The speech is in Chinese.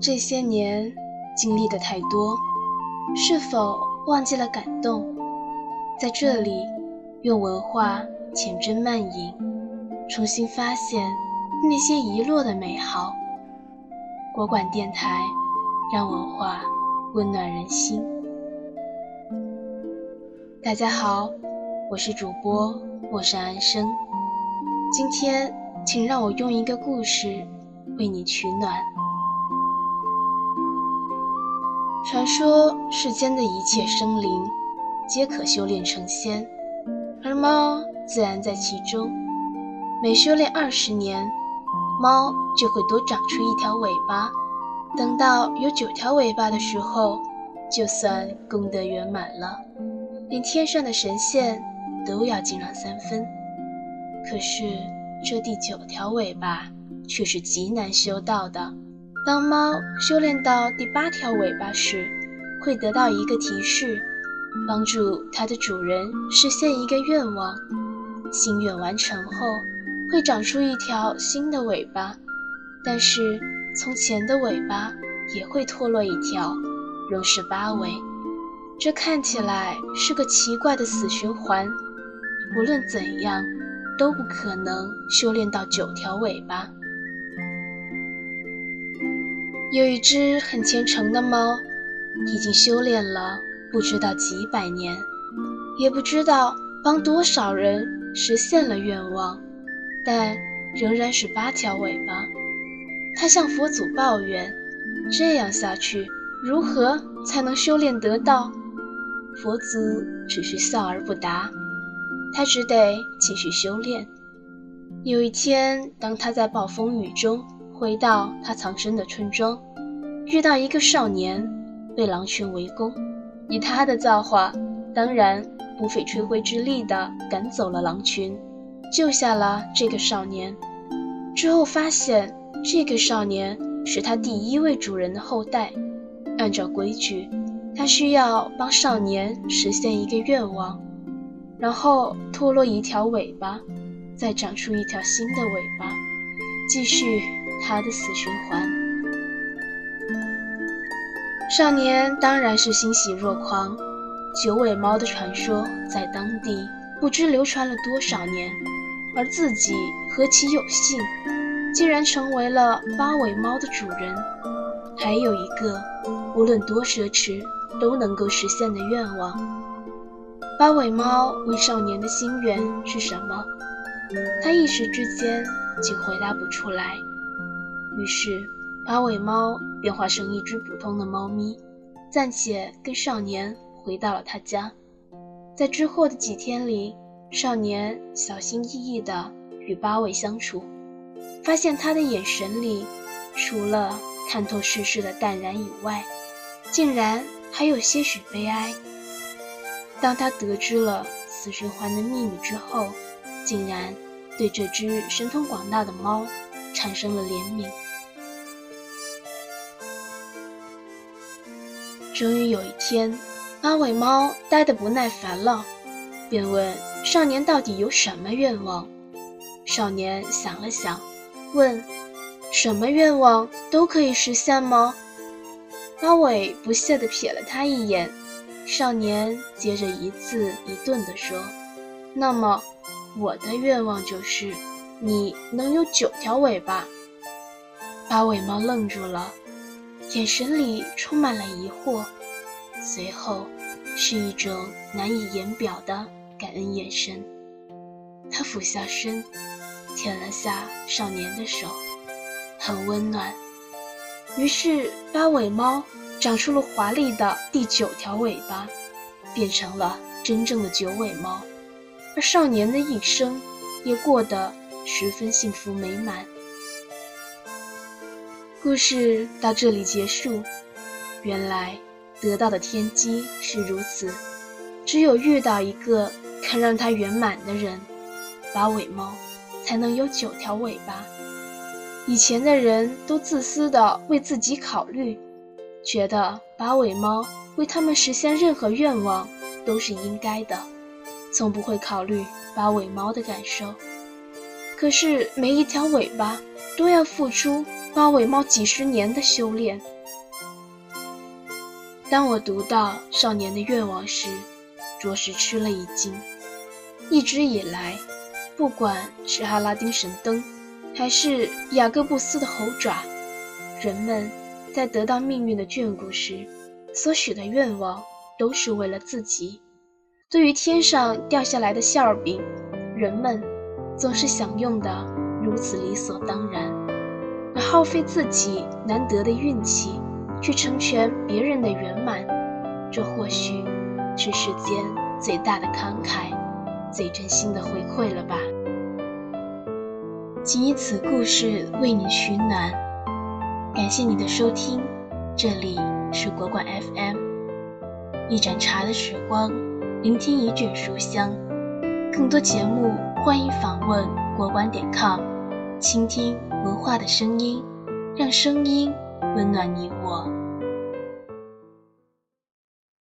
这些年经历的太多，是否忘记了感动？在这里，用文化浅斟慢饮，重新发现那些遗落的美好。国馆电台，让文化温暖人心。大家好，我是主播陌上安生。今天，请让我用一个故事为你取暖。传说世间的一切生灵皆可修炼成仙，而猫自然在其中。每修炼二十年，猫就会多长出一条尾巴。等到有九条尾巴的时候，就算功德圆满了。连天上的神仙都要敬让三分，可是这第九条尾巴却是极难修到的。当猫修炼到第八条尾巴时，会得到一个提示，帮助它的主人实现一个愿望。心愿完成后，会长出一条新的尾巴，但是从前的尾巴也会脱落一条，仍是八尾。这看起来是个奇怪的死循环，无论怎样都不可能修炼到九条尾巴。有一只很虔诚的猫，已经修炼了不知道几百年，也不知道帮多少人实现了愿望，但仍然是八条尾巴。它向佛祖抱怨：这样下去，如何才能修炼得道？佛祖只是笑而不答，他只得继续修炼。有一天，当他在暴风雨中回到他藏身的村庄，遇到一个少年被狼群围攻，以他的造化，当然不费吹灰之力的赶走了狼群，救下了这个少年。之后发现，这个少年是他第一位主人的后代，按照规矩。他需要帮少年实现一个愿望，然后脱落一条尾巴，再长出一条新的尾巴，继续他的死循环。少年当然是欣喜若狂。九尾猫的传说在当地不知流传了多少年，而自己何其有幸，竟然成为了八尾猫的主人。还有一个，无论多奢侈。都能够实现的愿望。八尾猫问少年的心愿是什么，他一时之间竟回答不出来。于是，八尾猫便化成一只普通的猫咪，暂且跟少年回到了他家。在之后的几天里，少年小心翼翼地与八尾相处，发现他的眼神里，除了看透世事的淡然以外，竟然。还有些许悲哀。当他得知了死循环的秘密之后，竟然对这只神通广大的猫产生了怜悯。终于有一天，八尾猫呆得不耐烦了，便问少年到底有什么愿望。少年想了想，问：“什么愿望都可以实现吗？”八尾不屑地瞥了他一眼，少年接着一字一顿地说：“那么，我的愿望就是你能有九条尾巴。”八尾猫愣住了，眼神里充满了疑惑，随后是一种难以言表的感恩眼神。他俯下身，舔了下少年的手，很温暖。于是，八尾猫长出了华丽的第九条尾巴，变成了真正的九尾猫。而少年的一生也过得十分幸福美满。故事到这里结束。原来得到的天机是如此：只有遇到一个肯让它圆满的人，八尾猫才能有九条尾巴。以前的人都自私的为自己考虑，觉得八尾猫为他们实现任何愿望都是应该的，从不会考虑八尾猫的感受。可是每一条尾巴都要付出八尾猫几十年的修炼。当我读到少年的愿望时，着实吃了一惊。一直以来，不管是阿拉丁神灯，还是雅各布斯的猴爪，人们在得到命运的眷顾时，所许的愿望都是为了自己。对于天上掉下来的馅饼，人们总是享用的如此理所当然，而耗费自己难得的运气去成全别人的圆满，这或许是世间最大的慷慨，最真心的回馈了吧。请以此故事为你取暖，感谢你的收听，这里是国馆 FM，一盏茶的时光，聆听一卷书香。更多节目，欢迎访问国馆点 com，倾听文化的声音，让声音温暖你我。